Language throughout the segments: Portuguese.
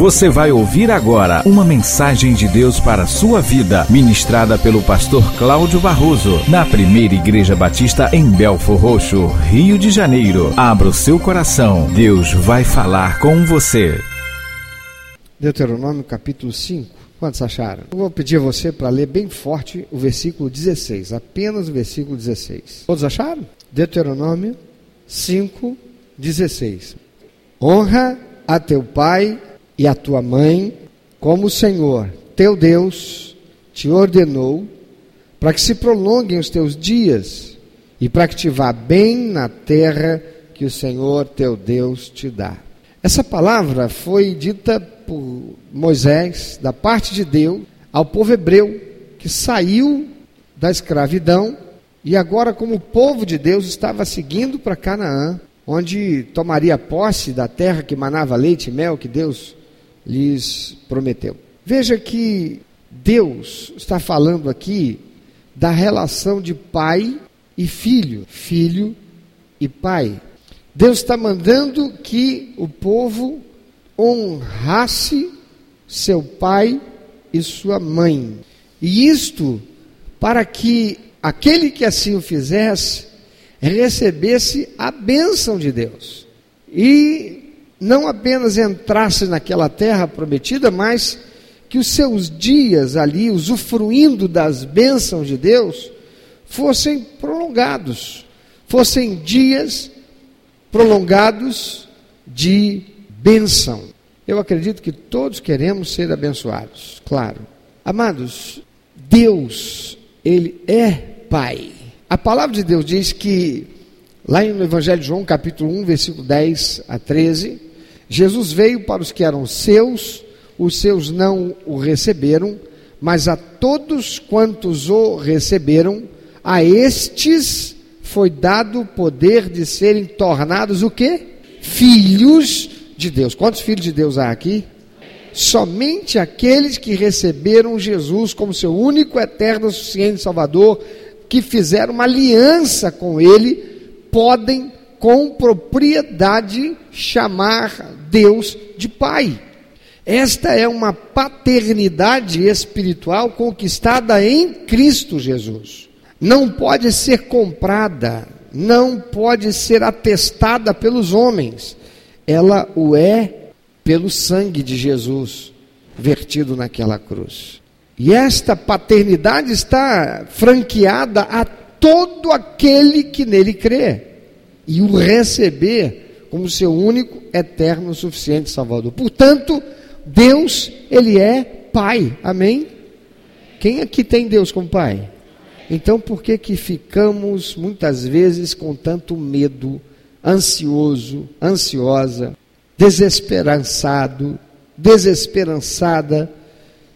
Você vai ouvir agora uma mensagem de Deus para a sua vida, ministrada pelo pastor Cláudio Barroso, na primeira Igreja Batista em Belfor Roxo, Rio de Janeiro. Abra o seu coração, Deus vai falar com você. Deuteronômio capítulo 5. Quantos acharam? Eu vou pedir a você para ler bem forte o versículo 16, apenas o versículo 16. Todos acharam? Deuteronômio 5, 16. Honra a teu pai e a tua mãe, como o Senhor, teu Deus, te ordenou, para que se prolonguem os teus dias e para que te vá bem na terra que o Senhor teu Deus te dá. Essa palavra foi dita por Moisés, da parte de Deus, ao povo hebreu que saiu da escravidão e agora, como povo de Deus, estava seguindo para Canaã, onde tomaria posse da terra que manava leite e mel que Deus lhes prometeu. Veja que Deus está falando aqui da relação de pai e filho, filho e pai. Deus está mandando que o povo honrasse seu pai e sua mãe. E isto para que aquele que assim o fizesse recebesse a bênção de Deus. E não apenas entrasse naquela terra prometida, mas que os seus dias ali, usufruindo das bênçãos de Deus, fossem prolongados, fossem dias prolongados de bênção. Eu acredito que todos queremos ser abençoados, claro. Amados, Deus, Ele é Pai. A palavra de Deus diz que, lá no Evangelho de João, capítulo 1, versículo 10 a 13, Jesus veio para os que eram seus, os seus não o receberam, mas a todos quantos o receberam, a estes foi dado o poder de serem tornados o quê? Filhos de Deus. Quantos filhos de Deus há aqui? Somente aqueles que receberam Jesus como seu único, eterno, suficiente Salvador, que fizeram uma aliança com Ele, podem com propriedade chamar Deus de Pai. Esta é uma paternidade espiritual conquistada em Cristo Jesus. Não pode ser comprada, não pode ser atestada pelos homens. Ela o é pelo sangue de Jesus vertido naquela cruz. E esta paternidade está franqueada a todo aquele que nele crê e o receber como seu único, eterno, suficiente Salvador. Portanto, Deus, ele é Pai. Amém? Quem aqui tem Deus como Pai? Então, por que que ficamos muitas vezes com tanto medo, ansioso, ansiosa, desesperançado, desesperançada,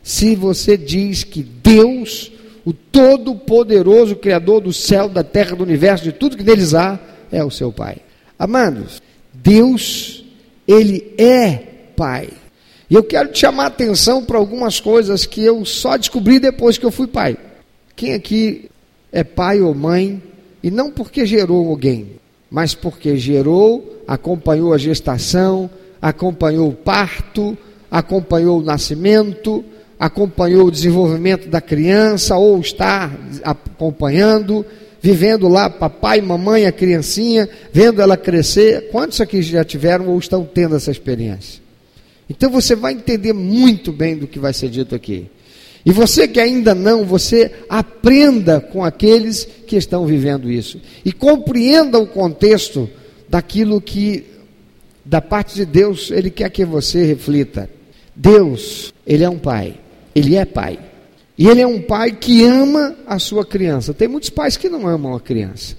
se você diz que Deus, o Todo-Poderoso Criador do céu, da terra, do universo, de tudo que neles há, é o seu Pai. Amados, Deus, Ele é Pai. E eu quero te chamar a atenção para algumas coisas que eu só descobri depois que eu fui pai. Quem aqui é pai ou mãe, e não porque gerou alguém, mas porque gerou, acompanhou a gestação, acompanhou o parto, acompanhou o nascimento, acompanhou o desenvolvimento da criança, ou está acompanhando, vivendo lá, papai, mamãe, a criancinha, vendo ela crescer. Quantos aqui já tiveram ou estão tendo essa experiência? Então você vai entender muito bem do que vai ser dito aqui. E você que ainda não, você aprenda com aqueles que estão vivendo isso. E compreenda o contexto daquilo que, da parte de Deus, Ele quer que você reflita. Deus, Ele é um Pai. Ele é Pai. E ele é um pai que ama a sua criança. Tem muitos pais que não amam a criança.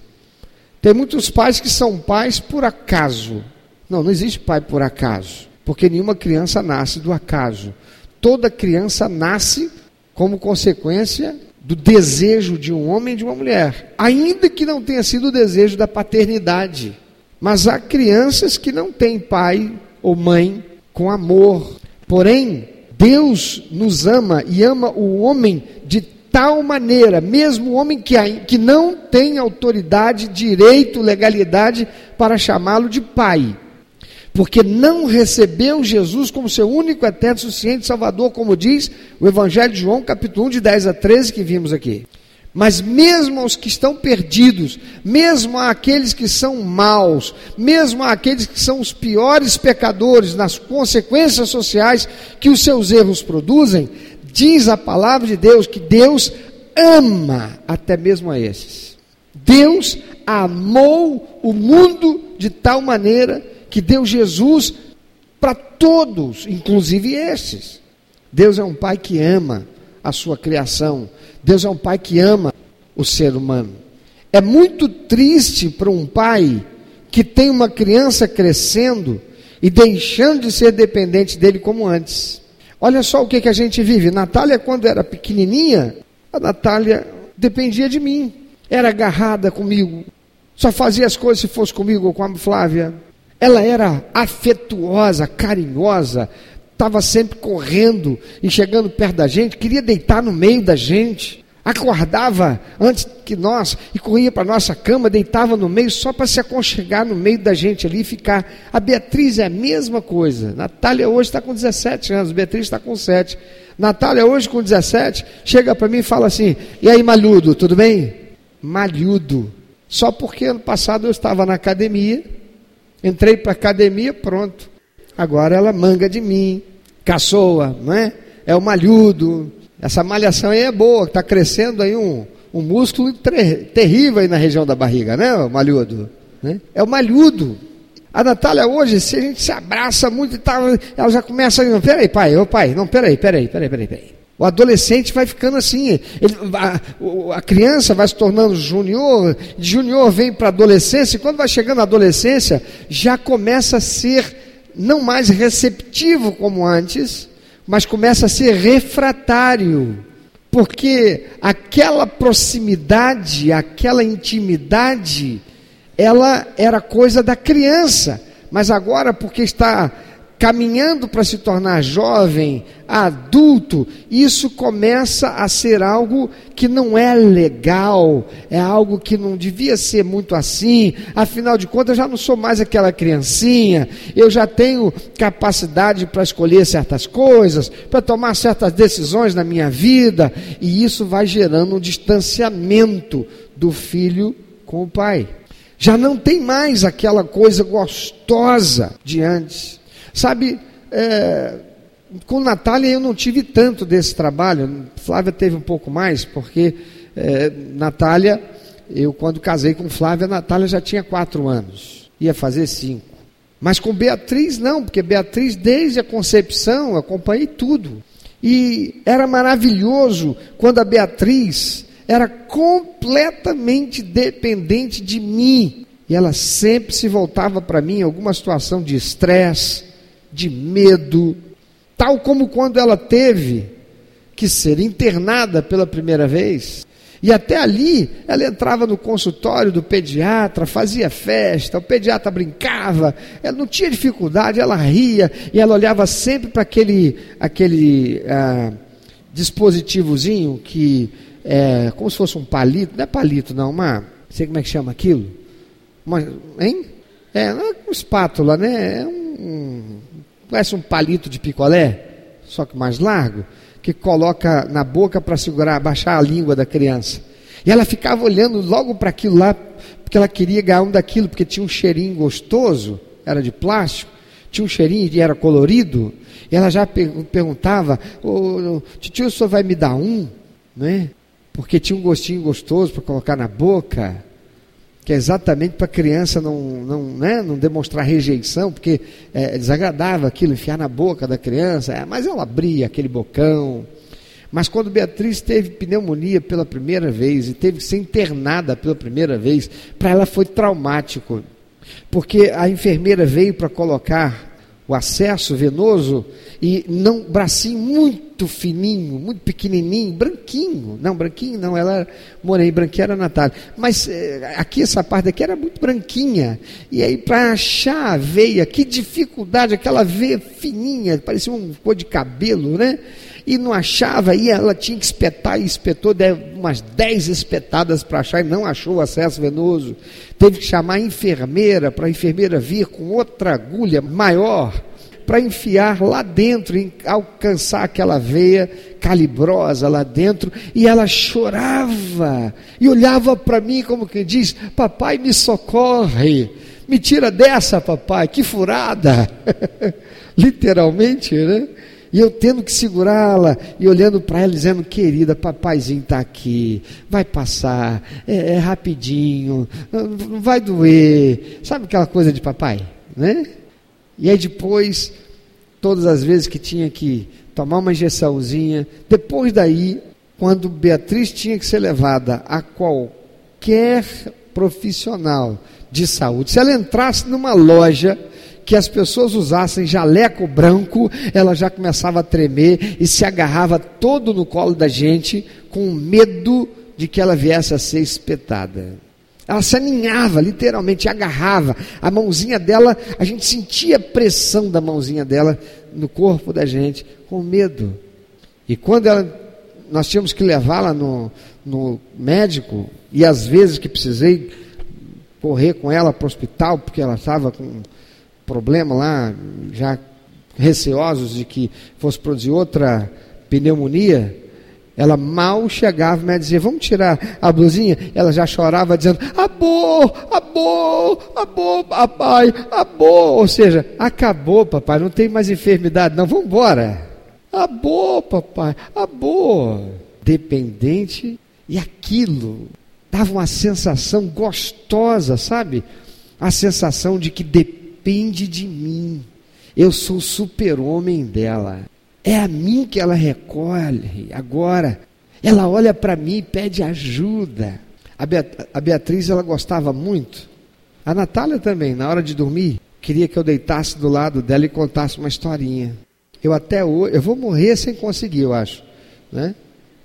Tem muitos pais que são pais por acaso. Não, não existe pai por acaso. Porque nenhuma criança nasce do acaso. Toda criança nasce como consequência do desejo de um homem e de uma mulher. Ainda que não tenha sido o desejo da paternidade. Mas há crianças que não têm pai ou mãe com amor. Porém, Deus nos ama e ama o homem de tal maneira, mesmo o homem que, que não tem autoridade, direito, legalidade para chamá-lo de pai. porque não recebeu Jesus como seu único, eterno, suficiente Salvador, como diz o Evangelho de João, capítulo 1, de 10 a 13, que vimos aqui. Mas mesmo aos que estão perdidos, mesmo àqueles que são maus, mesmo àqueles que são os piores pecadores nas consequências sociais que os seus erros produzem, diz a palavra de Deus que Deus ama até mesmo a esses. Deus amou o mundo de tal maneira que deu Jesus para todos, inclusive esses. Deus é um pai que ama a sua criação. Deus é um pai que ama o ser humano. É muito triste para um pai que tem uma criança crescendo e deixando de ser dependente dele como antes. Olha só o que, que a gente vive. Natália, quando era pequenininha, a Natália dependia de mim. Era agarrada comigo. Só fazia as coisas se fosse comigo ou com a Flávia. Ela era afetuosa, carinhosa, estava sempre correndo e chegando perto da gente, queria deitar no meio da gente. Acordava antes que nós e corria para nossa cama, deitava no meio só para se aconchegar no meio da gente ali e ficar. A Beatriz é a mesma coisa. Natália hoje está com 17 anos, Beatriz está com 7. Natália hoje com 17 chega para mim e fala assim: E aí, malhudo, tudo bem? Malhudo. Só porque ano passado eu estava na academia, entrei para a academia, pronto. Agora ela manga de mim, caçoa, não é? É o malhudo. Essa malhação aí é boa, está crescendo aí um, um músculo terrível aí na região da barriga, né, o malhudo? Né? É o malhudo. A Natália hoje, se a gente se abraça muito e tal, ela já começa a. Peraí, pai, ô pai, não, peraí, peraí, peraí, peraí, peraí. O adolescente vai ficando assim, ele, a, a, criança vai se tornando junior, junior vem para adolescência, e quando vai chegando na adolescência, já começa a ser não mais receptivo como antes, mas começa a ser refratário, porque aquela proximidade, aquela intimidade, ela era coisa da criança, mas agora, porque está caminhando para se tornar jovem, adulto, isso começa a ser algo que não é legal, é algo que não devia ser muito assim. Afinal de contas, eu já não sou mais aquela criancinha, eu já tenho capacidade para escolher certas coisas, para tomar certas decisões na minha vida, e isso vai gerando um distanciamento do filho com o pai. Já não tem mais aquela coisa gostosa de antes. Sabe, é, com Natália eu não tive tanto desse trabalho, Flávia teve um pouco mais, porque é, Natália, eu quando casei com Flávia, Natália já tinha quatro anos, ia fazer cinco. Mas com Beatriz não, porque Beatriz desde a concepção acompanhei tudo. E era maravilhoso quando a Beatriz era completamente dependente de mim. E ela sempre se voltava para mim em alguma situação de estresse, de medo, tal como quando ela teve que ser internada pela primeira vez. E até ali ela entrava no consultório do pediatra, fazia festa, o pediatra brincava, ela não tinha dificuldade, ela ria e ela olhava sempre para aquele, aquele ah, dispositivozinho que é como se fosse um palito, não é palito não, uma, sei como é que chama aquilo? Uma, hein? É, não é uma espátula, né? É um, Conhece um palito de picolé, só que mais largo, que coloca na boca para segurar, baixar a língua da criança. E ela ficava olhando logo para aquilo lá, porque ela queria ganhar um daquilo, porque tinha um cheirinho gostoso, era de plástico, tinha um cheirinho e era colorido. E ela já perguntava: Ô, tio, o senhor vai me dar um? Né? Porque tinha um gostinho gostoso para colocar na boca que é exatamente para a criança não, não, né, não demonstrar rejeição, porque é desagradável aquilo, enfiar na boca da criança, é, mas ela abria aquele bocão. Mas quando Beatriz teve pneumonia pela primeira vez e teve que ser internada pela primeira vez, para ela foi traumático, porque a enfermeira veio para colocar o acesso venoso e não bracinho muito fininho, muito pequenininho, branquinho. Não, branquinho não, ela era morena, branquinha era a Natália. Mas é, aqui, essa parte aqui era muito branquinha. E aí, para achar a veia, que dificuldade, aquela veia fininha, parecia um cor de cabelo, né? E não achava, e ela tinha que espetar, e espetou umas dez espetadas para achar, e não achou o acesso venoso. Teve que chamar a enfermeira, para a enfermeira vir com outra agulha maior para enfiar lá dentro, alcançar aquela veia calibrosa lá dentro, e ela chorava e olhava para mim como que diz: Papai, me socorre, me tira dessa, papai, que furada! Literalmente, né? E eu tendo que segurá-la e olhando para ela, dizendo: Querida, papaizinho está aqui, vai passar, é, é rapidinho, não vai doer. Sabe aquela coisa de papai, né? E aí depois, todas as vezes que tinha que tomar uma injeçãozinha, depois daí, quando Beatriz tinha que ser levada a qualquer profissional de saúde, se ela entrasse numa loja que as pessoas usassem jaleco branco, ela já começava a tremer e se agarrava todo no colo da gente, com medo de que ela viesse a ser espetada. Ela se aninhava, literalmente, agarrava. A mãozinha dela, a gente sentia a pressão da mãozinha dela no corpo da gente, com medo. E quando ela, nós tínhamos que levá-la no, no médico, e às vezes que precisei correr com ela para o hospital, porque ela estava com problema lá, já receosos de que fosse produzir outra pneumonia, ela mal chegava, e me dizia, vamos tirar a blusinha. Ela já chorava dizendo, abô, abô, abô, papai, abô. Ou seja, acabou, papai, não tem mais enfermidade, não, vamos embora. Abô, papai, abô. Dependente, e aquilo dava uma sensação gostosa, sabe? A sensação de que depende de mim. Eu sou o super-homem dela. É a mim que ela recolhe agora. Ela olha para mim e pede ajuda. A Beatriz ela gostava muito. A Natália também, na hora de dormir, queria que eu deitasse do lado dela e contasse uma historinha. Eu até hoje, eu vou morrer sem conseguir, eu acho, né?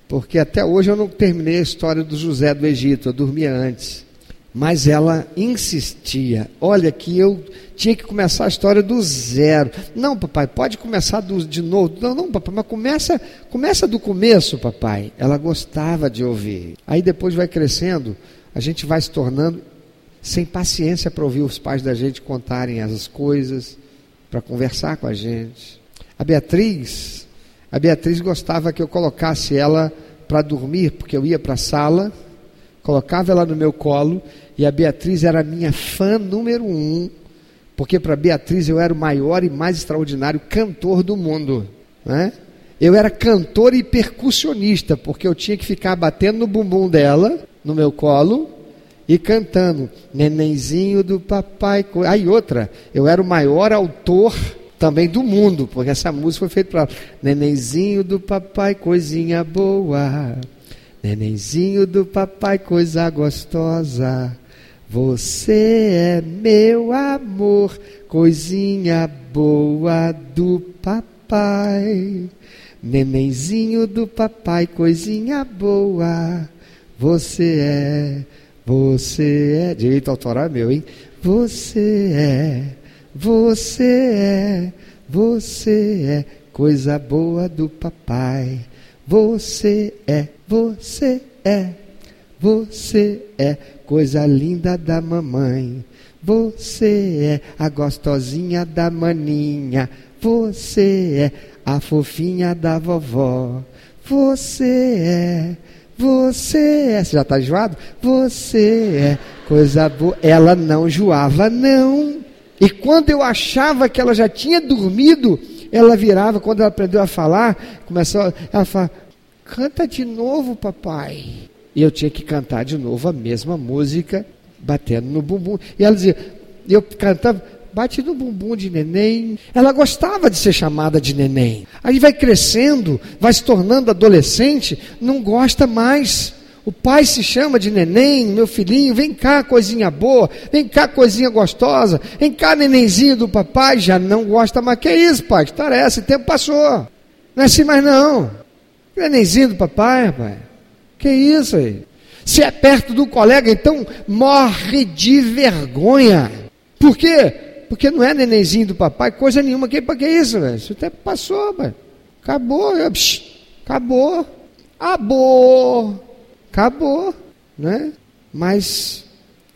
Porque até hoje eu não terminei a história do José do Egito, eu dormia antes. Mas ela insistia. Olha, que eu tinha que começar a história do zero. Não, papai, pode começar do, de novo. Não, não, papai, mas começa, começa do começo, papai. Ela gostava de ouvir. Aí depois vai crescendo, a gente vai se tornando sem paciência para ouvir os pais da gente contarem as coisas, para conversar com a gente. A Beatriz, a Beatriz gostava que eu colocasse ela para dormir, porque eu ia para a sala colocava ela no meu colo e a Beatriz era minha fã número um, porque para Beatriz eu era o maior e mais extraordinário cantor do mundo, né? Eu era cantor e percussionista, porque eu tinha que ficar batendo no bumbum dela, no meu colo, e cantando, nenenzinho do papai. Aí outra, eu era o maior autor também do mundo, porque essa música foi feita para nenenzinho do papai, coisinha boa. Nenenzinho do papai, coisa gostosa. Você é meu amor, coisinha boa do papai. Nenenzinho do papai, coisinha boa. Você é, você é. Direito autoral é meu, hein? Você é, você é, você é, coisa boa do papai. Você é, você é, você é coisa linda da mamãe. Você é a gostosinha da maninha. Você é a fofinha da vovó. Você é, você é. Você já está enjoado? Você é coisa boa. Ela não enjoava, não. E quando eu achava que ela já tinha dormido, ela virava, quando ela aprendeu a falar, começou, ela fala, canta de novo, papai. E eu tinha que cantar de novo a mesma música, batendo no bumbum. E ela dizia, eu cantava, bate no bumbum de neném. Ela gostava de ser chamada de neném. Aí vai crescendo, vai se tornando adolescente, não gosta mais. O pai se chama de neném, meu filhinho, vem cá, coisinha boa, vem cá, coisinha gostosa, vem cá, nenenzinho do papai, já não gosta mais. Que isso, pai? Que história é essa? O tempo passou. Não é assim mais não. Nenenzinho do papai, rapaz. Que isso aí? Se é perto do colega, então morre de vergonha. Por quê? Porque não é nenenzinho do papai, coisa nenhuma. Que, que é isso, velho? Isso até passou, velho. Acabou. Psh, acabou. Acabou. Acabou. Né? Mas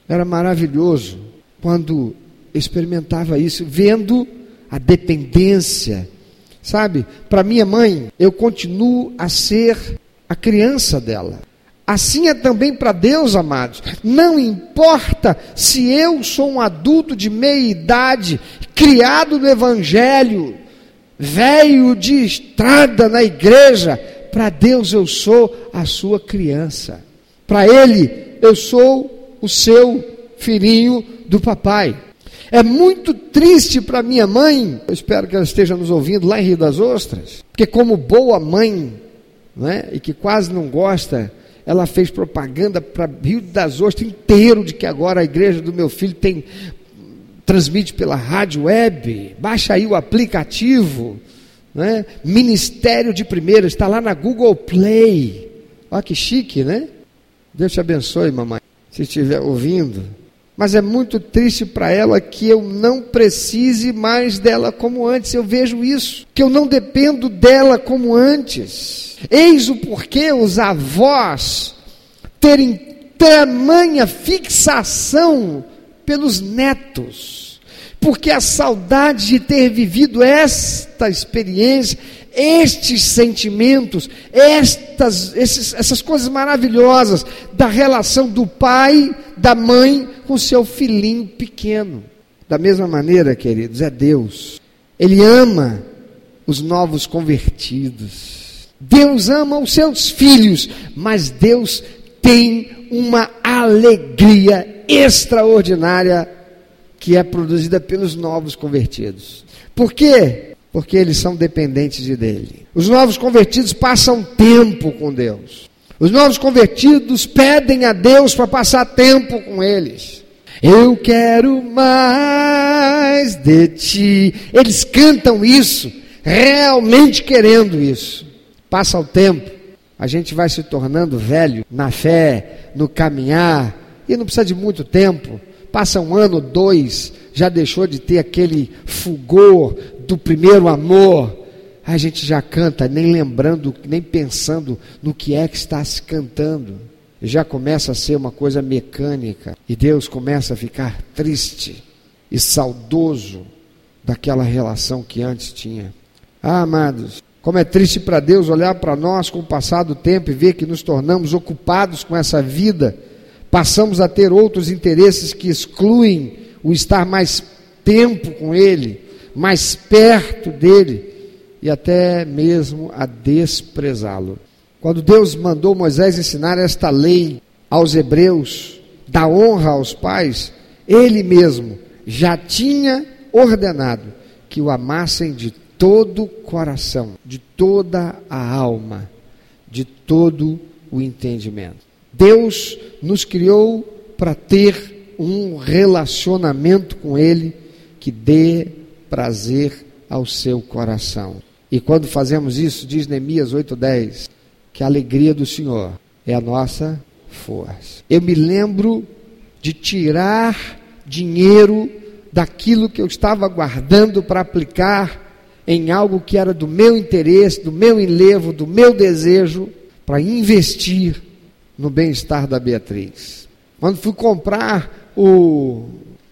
era maravilhoso quando experimentava isso, vendo a dependência. Sabe, para minha mãe, eu continuo a ser a criança dela. Assim é também para Deus, amados. Não importa se eu sou um adulto de meia idade, criado no Evangelho, velho de estrada na igreja, para Deus eu sou a sua criança. Para Ele eu sou o seu filhinho do papai. É muito triste para minha mãe, eu espero que ela esteja nos ouvindo lá em Rio das Ostras, porque como boa mãe, né, e que quase não gosta ela fez propaganda para Rio das Ostras inteiro de que agora a igreja do meu filho tem transmite pela rádio web. Baixa aí o aplicativo, né? Ministério de Primeira está lá na Google Play. Olha que chique, né? Deus te abençoe, mamãe, se estiver ouvindo. Mas é muito triste para ela que eu não precise mais dela como antes. Eu vejo isso, que eu não dependo dela como antes. Eis o porquê os avós terem tamanha fixação pelos netos. Porque a saudade de ter vivido esta experiência estes sentimentos, estas, esses, essas coisas maravilhosas da relação do pai, da mãe com seu filhinho pequeno. Da mesma maneira, queridos, é Deus. Ele ama os novos convertidos. Deus ama os seus filhos, mas Deus tem uma alegria extraordinária que é produzida pelos novos convertidos. Por quê? porque eles são dependentes de dele. Os novos convertidos passam tempo com Deus. Os novos convertidos pedem a Deus para passar tempo com eles. Eu quero mais de ti. Eles cantam isso, realmente querendo isso. Passa o tempo, a gente vai se tornando velho na fé, no caminhar, e não precisa de muito tempo. Passa um ano, dois, já deixou de ter aquele fulgor do primeiro amor, a gente já canta nem lembrando, nem pensando no que é que está se cantando. Já começa a ser uma coisa mecânica e Deus começa a ficar triste e saudoso daquela relação que antes tinha. Ah, amados, como é triste para Deus olhar para nós com o passar do tempo e ver que nos tornamos ocupados com essa vida, passamos a ter outros interesses que excluem o estar mais tempo com Ele mais perto dele e até mesmo a desprezá-lo. Quando Deus mandou Moisés ensinar esta lei aos hebreus, da honra aos pais, ele mesmo já tinha ordenado que o amassem de todo o coração, de toda a alma, de todo o entendimento. Deus nos criou para ter um relacionamento com Ele que dê prazer ao seu coração. E quando fazemos isso, diz Neemias 8:10, que a alegria do Senhor é a nossa força. Eu me lembro de tirar dinheiro daquilo que eu estava guardando para aplicar em algo que era do meu interesse, do meu enlevo, do meu desejo, para investir no bem-estar da Beatriz. Quando fui comprar o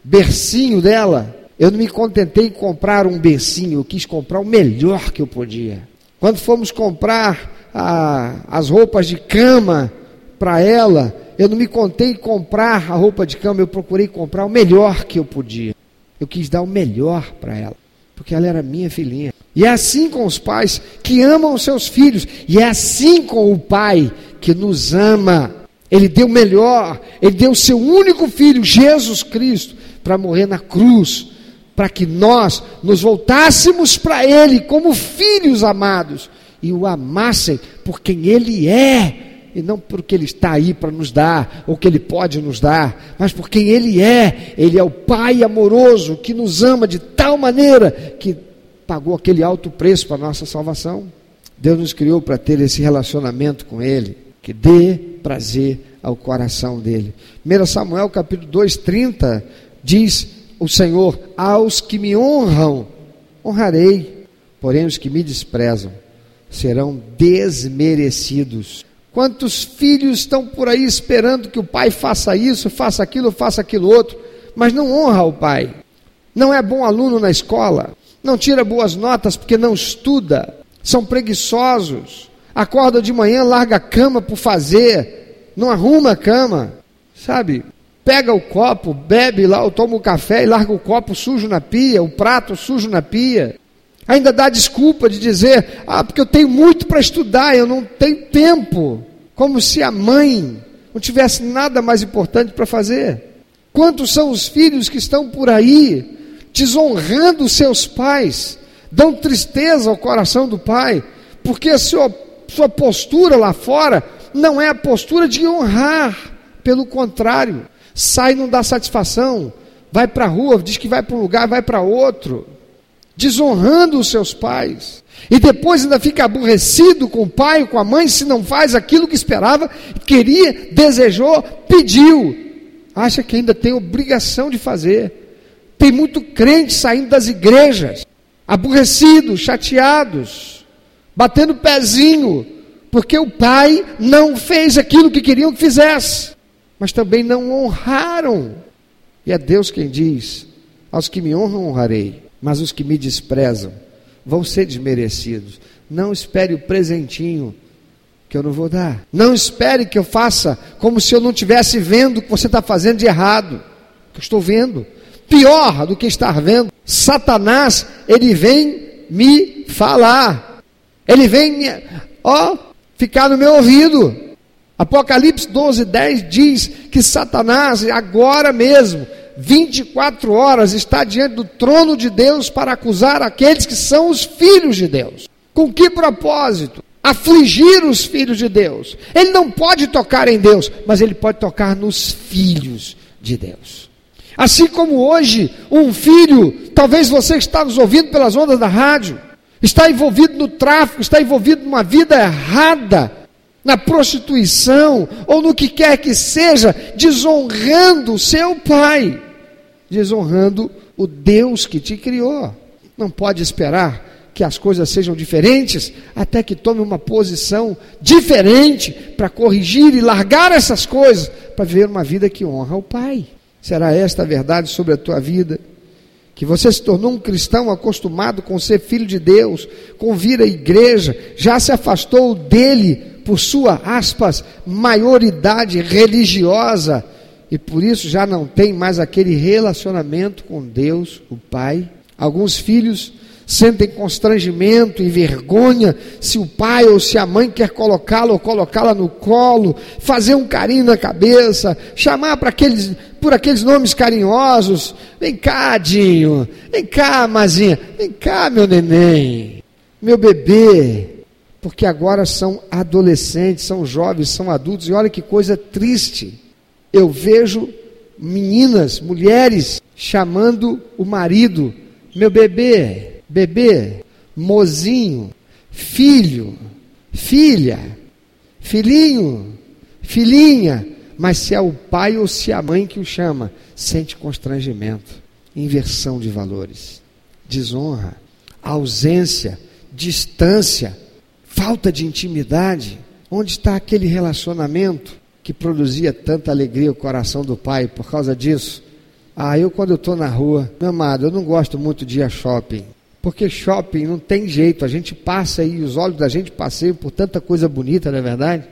bercinho dela, eu não me contentei em comprar um becinho, eu quis comprar o melhor que eu podia. Quando fomos comprar a, as roupas de cama para ela, eu não me contei em comprar a roupa de cama, eu procurei comprar o melhor que eu podia. Eu quis dar o melhor para ela, porque ela era minha filhinha. E é assim com os pais que amam os seus filhos, e é assim com o pai que nos ama. Ele deu melhor, ele deu o seu único filho, Jesus Cristo, para morrer na cruz para que nós nos voltássemos para Ele como filhos amados e o amassem por quem Ele é. E não porque Ele está aí para nos dar, ou que Ele pode nos dar, mas por quem Ele é. Ele é o Pai amoroso que nos ama de tal maneira que pagou aquele alto preço para a nossa salvação. Deus nos criou para ter esse relacionamento com Ele, que dê prazer ao coração dele. 1 Samuel capítulo 2, 30 diz o Senhor: Aos que me honram, honrarei, porém os que me desprezam serão desmerecidos. Quantos filhos estão por aí esperando que o pai faça isso, faça aquilo, faça aquilo outro, mas não honra o pai. Não é bom aluno na escola, não tira boas notas porque não estuda, são preguiçosos, acorda de manhã, larga a cama por fazer, não arruma a cama, sabe? Pega o copo, bebe lá, ou toma o café e larga o copo sujo na pia, o prato sujo na pia. Ainda dá desculpa de dizer, ah, porque eu tenho muito para estudar, eu não tenho tempo. Como se a mãe não tivesse nada mais importante para fazer. Quantos são os filhos que estão por aí desonrando seus pais, dão tristeza ao coração do pai, porque a sua, sua postura lá fora não é a postura de honrar, pelo contrário, sai não dá satisfação, vai para a rua, diz que vai para um lugar, vai para outro desonrando os seus pais. E depois ainda fica aborrecido com o pai, com a mãe, se não faz aquilo que esperava, queria, desejou, pediu. Acha que ainda tem obrigação de fazer. Tem muito crente saindo das igrejas, aborrecidos, chateados, batendo pezinho, porque o pai não fez aquilo que queriam que fizesse, mas também não honraram. E é Deus quem diz: aos que me honram, honrarei mas os que me desprezam vão ser desmerecidos. Não espere o presentinho que eu não vou dar. Não espere que eu faça como se eu não estivesse vendo o que você está fazendo de errado. Que eu estou vendo. Pior do que estar vendo, Satanás, ele vem me falar. Ele vem ó, ficar no meu ouvido. Apocalipse 12, 10 diz que Satanás, agora mesmo, 24 horas está diante do trono de Deus para acusar aqueles que são os filhos de Deus. Com que propósito? Afligir os filhos de Deus. Ele não pode tocar em Deus, mas ele pode tocar nos filhos de Deus. Assim como hoje, um filho, talvez você está nos ouvindo pelas ondas da rádio, está envolvido no tráfico, está envolvido numa vida errada, na prostituição ou no que quer que seja, desonrando seu pai, desonrando o Deus que te criou. Não pode esperar que as coisas sejam diferentes até que tome uma posição diferente para corrigir e largar essas coisas para viver uma vida que honra o Pai. Será esta a verdade sobre a tua vida? Que você se tornou um cristão acostumado com ser filho de Deus, com vir à igreja, já se afastou dele por sua, aspas, maioridade religiosa, e por isso já não tem mais aquele relacionamento com Deus, o Pai. Alguns filhos sentem constrangimento e vergonha se o pai ou se a mãe quer colocá-lo ou colocá-la no colo, fazer um carinho na cabeça, chamar para aqueles, por aqueles nomes carinhosos. Vem cá, Dinho. Vem cá, Mazinha. Vem cá, meu neném. Meu bebê porque agora são adolescentes, são jovens, são adultos, e olha que coisa triste. Eu vejo meninas, mulheres, chamando o marido, meu bebê, bebê, mozinho, filho, filha, filhinho, filhinha, mas se é o pai ou se é a mãe que o chama, sente constrangimento, inversão de valores, desonra, ausência, distância, falta de intimidade. Onde está aquele relacionamento que produzia tanta alegria o coração do pai por causa disso? Ah, eu quando estou na rua, meu amado, eu não gosto muito de ir a shopping. Porque shopping não tem jeito, a gente passa aí, os olhos da gente passeiam por tanta coisa bonita, não é verdade?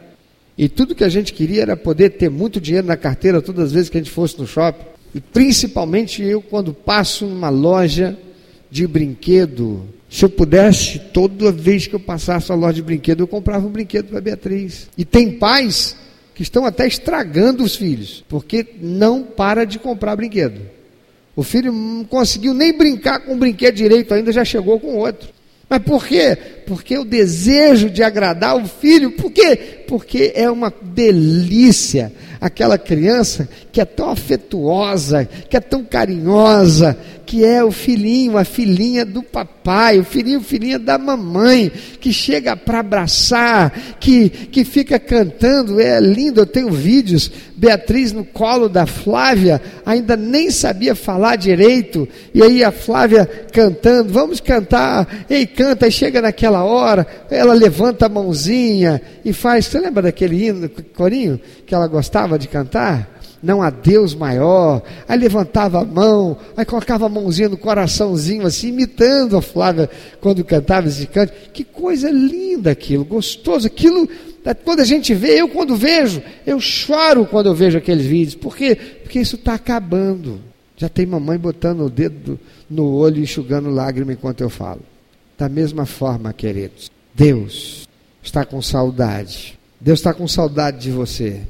E tudo que a gente queria era poder ter muito dinheiro na carteira todas as vezes que a gente fosse no shopping. E principalmente eu, quando passo numa loja de brinquedo, se eu pudesse, toda vez que eu passasse a loja de brinquedo, eu comprava um brinquedo para Beatriz. E tem pais que estão até estragando os filhos, porque não para de comprar brinquedo. O filho não conseguiu nem brincar com o brinquedo direito, ainda já chegou com outro. Mas por quê? Porque o desejo de agradar o filho, por quê? Porque é uma delícia aquela criança que é tão afetuosa, que é tão carinhosa, que é o filhinho, a filhinha do papai, o filhinho, filhinha da mamãe, que chega para abraçar, que, que fica cantando, é lindo, eu tenho vídeos, Beatriz no colo da Flávia, ainda nem sabia falar direito, e aí a Flávia cantando, vamos cantar, ei, canta, e chega naquela hora, ela levanta a mãozinha e faz, você lembra daquele hino, corinho, que ela gostava de cantar? não há Deus maior. Aí levantava a mão, aí colocava a mãozinha no coraçãozinho, assim, imitando a Flávia quando cantava esse canto. Que coisa linda aquilo, gostoso. Aquilo, quando a gente vê, eu quando vejo, eu choro quando eu vejo aqueles vídeos. Por quê? Porque isso está acabando. Já tem mamãe botando o dedo no olho e enxugando lágrima enquanto eu falo. Da mesma forma, queridos, Deus está com saudade. Deus está com saudade de você.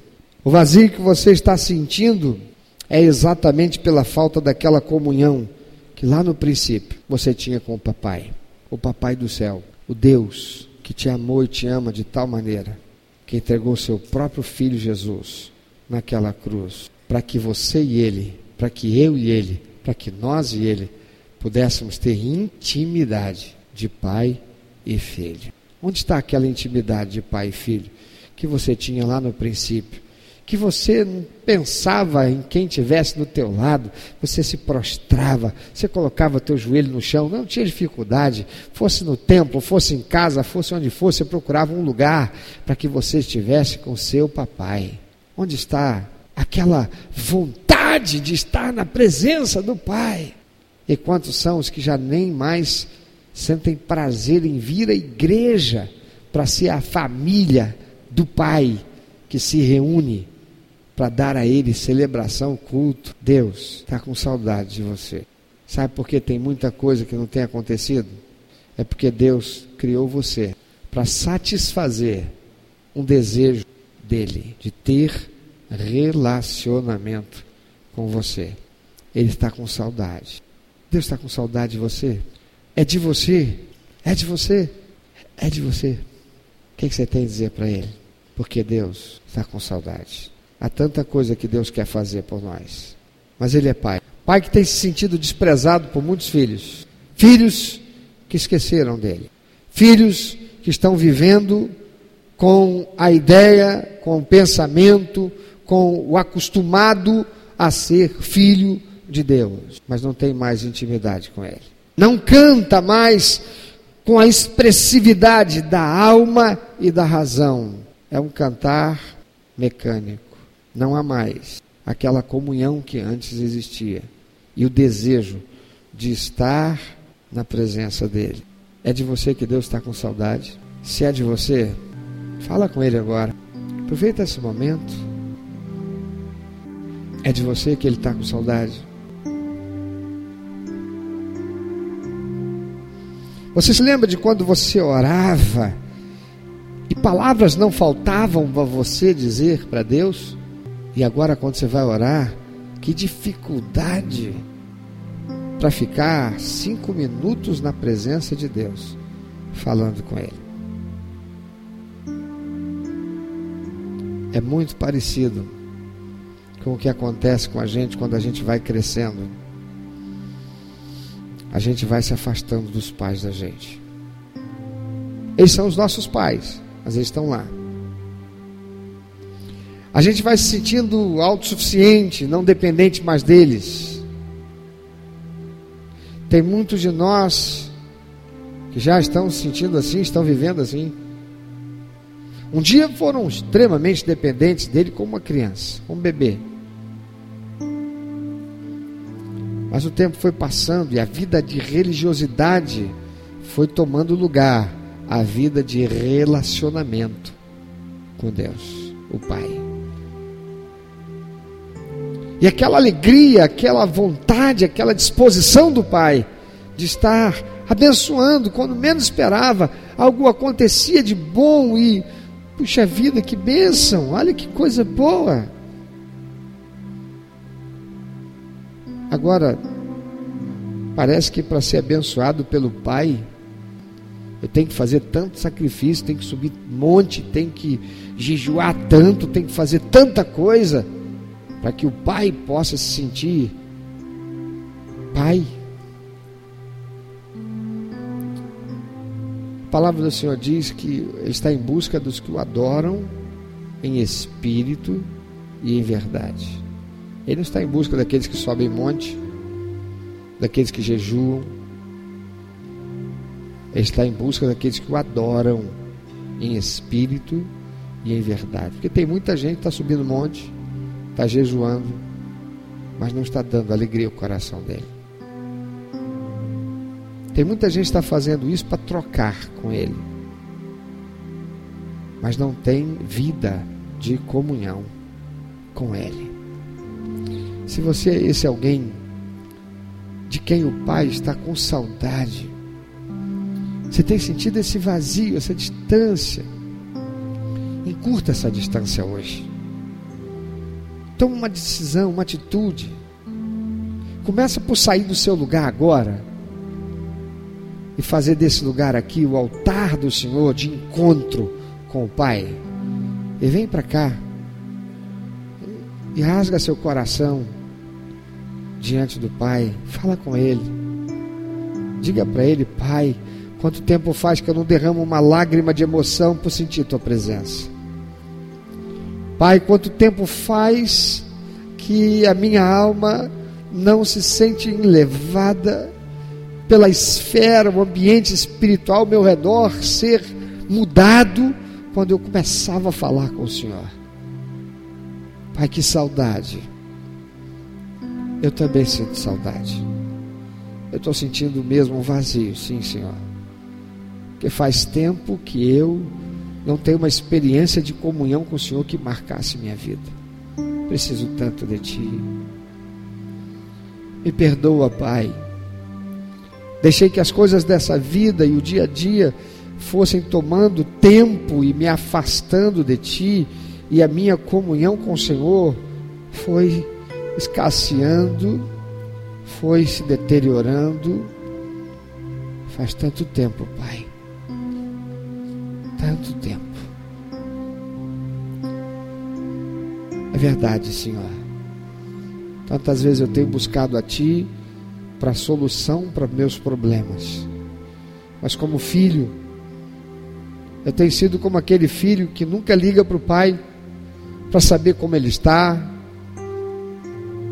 O vazio que você está sentindo é exatamente pela falta daquela comunhão que lá no princípio você tinha com o papai, o papai do céu, o Deus que te amou e te ama de tal maneira que entregou seu próprio filho Jesus naquela cruz, para que você e ele, para que eu e ele, para que nós e ele pudéssemos ter intimidade de pai e filho. Onde está aquela intimidade de pai e filho que você tinha lá no princípio? que você pensava em quem tivesse do teu lado, você se prostrava, você colocava teu joelho no chão, não tinha dificuldade, fosse no templo, fosse em casa, fosse onde fosse, você procurava um lugar para que você estivesse com seu papai. Onde está aquela vontade de estar na presença do pai? E quantos são os que já nem mais sentem prazer em vir à igreja para ser a família do pai que se reúne para dar a Ele celebração, culto. Deus está com saudade de você. Sabe por que tem muita coisa que não tem acontecido? É porque Deus criou você para satisfazer um desejo dele de ter relacionamento com você. Ele está com saudade. Deus está com saudade de você. É de você. É de você. É de você. O que, você tem a dizer para Ele? Porque Deus está com saudade. Há tanta coisa que Deus quer fazer por nós. Mas Ele é Pai. Pai que tem se sentido desprezado por muitos filhos. Filhos que esqueceram dele. Filhos que estão vivendo com a ideia, com o pensamento, com o acostumado a ser filho de Deus, mas não tem mais intimidade com Ele. Não canta mais com a expressividade da alma e da razão. É um cantar mecânico. Não há mais aquela comunhão que antes existia e o desejo de estar na presença dele. É de você que Deus está com saudade? Se é de você, fala com ele agora. Aproveita esse momento. É de você que ele está com saudade? Você se lembra de quando você orava e palavras não faltavam para você dizer para Deus? E agora, quando você vai orar, que dificuldade para ficar cinco minutos na presença de Deus, falando com Ele. É muito parecido com o que acontece com a gente quando a gente vai crescendo. A gente vai se afastando dos pais da gente. Eles são os nossos pais, mas eles estão lá. A gente vai se sentindo autossuficiente, não dependente mais deles. Tem muitos de nós que já estão se sentindo assim, estão vivendo assim. Um dia foram extremamente dependentes dele como uma criança, um bebê. Mas o tempo foi passando e a vida de religiosidade foi tomando lugar a vida de relacionamento com Deus, o Pai. E aquela alegria, aquela vontade, aquela disposição do Pai de estar abençoando quando menos esperava, algo acontecia de bom e, puxa vida, que bênção, olha que coisa boa. Agora, parece que para ser abençoado pelo Pai, Eu tenho que fazer tanto sacrifício, tenho que subir monte, tenho que jejuar tanto, tenho que fazer tanta coisa para que o pai possa se sentir pai. A palavra do Senhor diz que Ele está em busca dos que o adoram em espírito e em verdade. Ele não está em busca daqueles que sobem monte, daqueles que jejuam. Ele está em busca daqueles que o adoram em espírito e em verdade. Porque tem muita gente que está subindo monte, está jejuando, mas não está dando alegria ao coração dele. Tem muita gente que está fazendo isso para trocar com Ele, mas não tem vida de comunhão com Ele. Se você é esse alguém de quem o Pai está com saudade, você tem sentido esse vazio, essa distância, encurta essa distância hoje. Toma uma decisão, uma atitude. Começa por sair do seu lugar agora e fazer desse lugar aqui o altar do Senhor de encontro com o Pai. E vem para cá e rasga seu coração diante do Pai. Fala com Ele. Diga para Ele, Pai, quanto tempo faz que eu não derramo uma lágrima de emoção por sentir Tua presença. Pai, quanto tempo faz que a minha alma não se sente enlevada pela esfera, o ambiente espiritual ao meu redor ser mudado quando eu começava a falar com o Senhor. Pai, que saudade. Eu também sinto saudade. Eu estou sentindo mesmo um vazio, sim, Senhor. Porque faz tempo que eu não tenho uma experiência de comunhão com o Senhor que marcasse minha vida. Preciso tanto de Ti. Me perdoa, Pai Deixei que as coisas dessa vida e o dia a dia fossem tomando tempo e me afastando de ti, e a minha comunhão com o Senhor foi escasseando, foi se deteriorando. Faz tanto tempo, Pai. Tanto tempo. É verdade, Senhor. Tantas vezes eu tenho buscado a Ti para solução para meus problemas. Mas como filho, eu tenho sido como aquele filho que nunca liga para o pai para saber como ele está,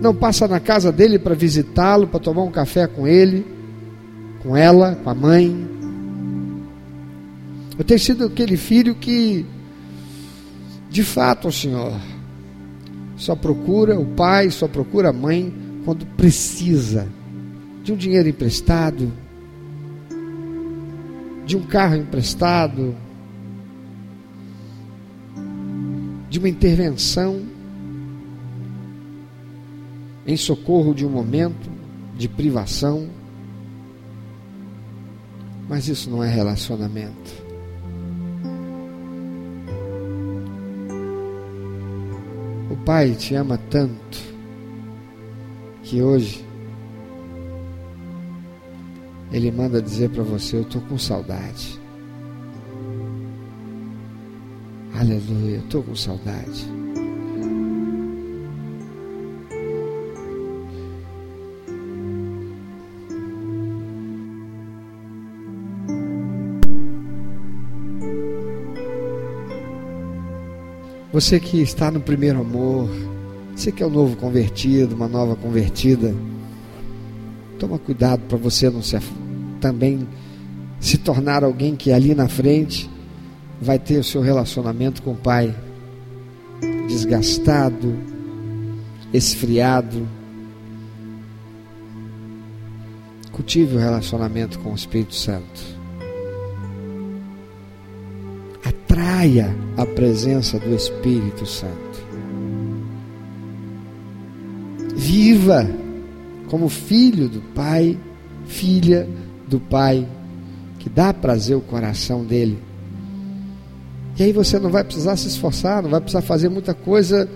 não passa na casa dele para visitá-lo, para tomar um café com ele, com ela, com a mãe. Eu tenho sido aquele filho que, de fato, o Senhor, só procura o pai, só procura a mãe quando precisa de um dinheiro emprestado, de um carro emprestado, de uma intervenção em socorro de um momento de privação. Mas isso não é relacionamento. O Pai te ama tanto que hoje ele manda dizer para você: Eu estou com saudade. Aleluia, eu estou com saudade. Você que está no primeiro amor, você que é um novo convertido, uma nova convertida, Toma cuidado para você não se também se tornar alguém que ali na frente vai ter o seu relacionamento com o Pai desgastado, esfriado. Cultive o relacionamento com o Espírito Santo. Atraia a presença do Espírito Santo. Viva como filho do Pai, filha do Pai, que dá prazer ao coração dele. E aí você não vai precisar se esforçar, não vai precisar fazer muita coisa,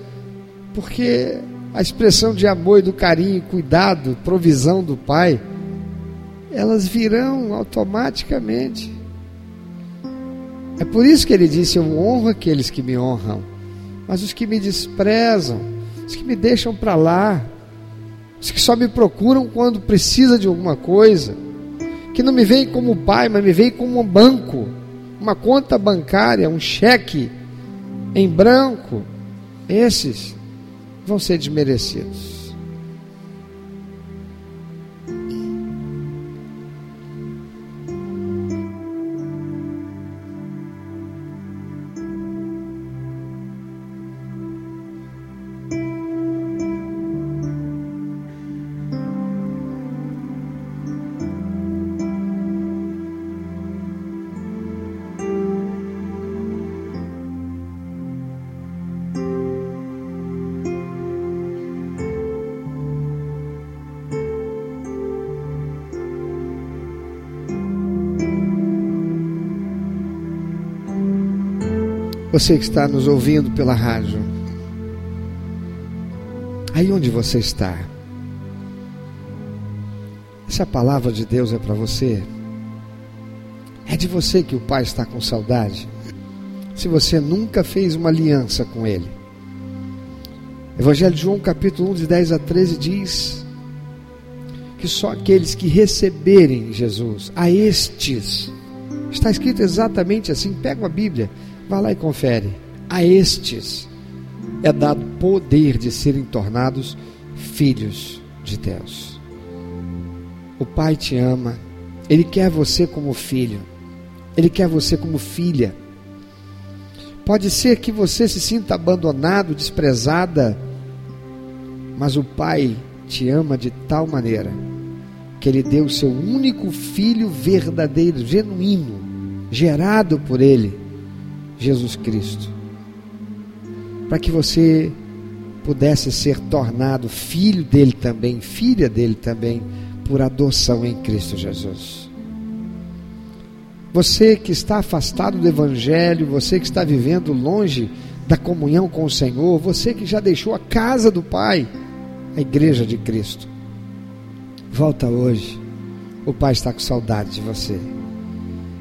porque a expressão de amor e do carinho, cuidado, provisão do Pai, elas virão automaticamente. É por isso que ele disse: Eu honro aqueles que me honram, mas os que me desprezam, os que me deixam para lá, os que só me procuram quando precisa de alguma coisa, que não me veem como pai, mas me veem como um banco, uma conta bancária, um cheque em branco, esses vão ser desmerecidos. Você que está nos ouvindo pela rádio, aí onde você está, essa palavra de Deus é para você? É de você que o Pai está com saudade? Se você nunca fez uma aliança com Ele. Evangelho de João, capítulo 1, de 10 a 13, diz que só aqueles que receberem Jesus, a estes, está escrito exatamente assim, pega uma Bíblia, Vá lá e confere. A estes é dado poder de serem tornados filhos de Deus. O Pai te ama, Ele quer você como filho, Ele quer você como filha. Pode ser que você se sinta abandonado, desprezada, mas o Pai te ama de tal maneira que Ele deu o seu único filho verdadeiro, genuíno, gerado por Ele Jesus Cristo, para que você pudesse ser tornado filho dele também, filha dele também, por adoção em Cristo Jesus. Você que está afastado do Evangelho, você que está vivendo longe da comunhão com o Senhor, você que já deixou a casa do Pai, a igreja de Cristo, volta hoje. O Pai está com saudade de você.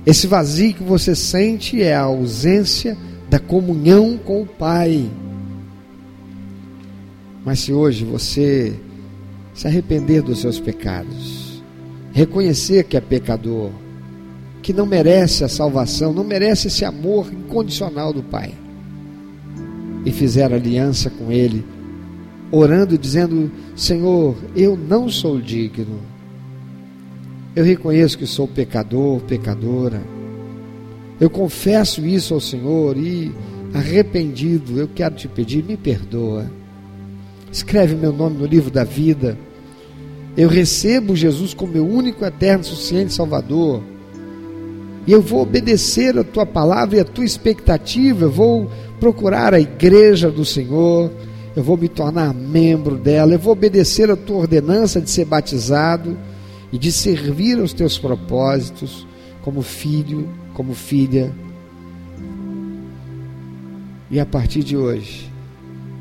Esse vazio que você sente é a ausência da comunhão com o Pai. Mas se hoje você se arrepender dos seus pecados, reconhecer que é pecador, que não merece a salvação, não merece esse amor incondicional do Pai, e fizer aliança com Ele, orando, dizendo: Senhor, eu não sou digno, eu reconheço que sou pecador, pecadora. Eu confesso isso ao Senhor e, arrependido, eu quero te pedir, me perdoa. Escreve meu nome no livro da vida. Eu recebo Jesus como meu único, eterno, suficiente Salvador. E eu vou obedecer a tua palavra e a tua expectativa. Eu vou procurar a igreja do Senhor. Eu vou me tornar membro dela. Eu vou obedecer a tua ordenança de ser batizado e de servir aos teus propósitos como filho, como filha. E a partir de hoje,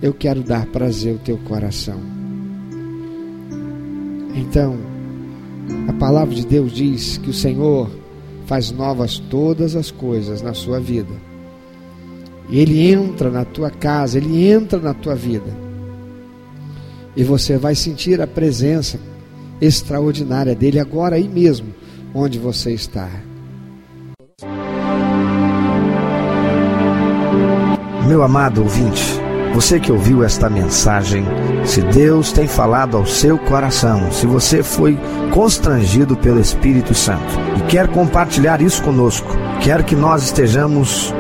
eu quero dar prazer ao teu coração. Então, a palavra de Deus diz que o Senhor faz novas todas as coisas na sua vida. E Ele entra na tua casa, Ele entra na tua vida. E você vai sentir a presença extraordinária dele agora aí mesmo, onde você está. Meu amado ouvinte, você que ouviu esta mensagem, se Deus tem falado ao seu coração, se você foi constrangido pelo Espírito Santo e quer compartilhar isso conosco, quer que nós estejamos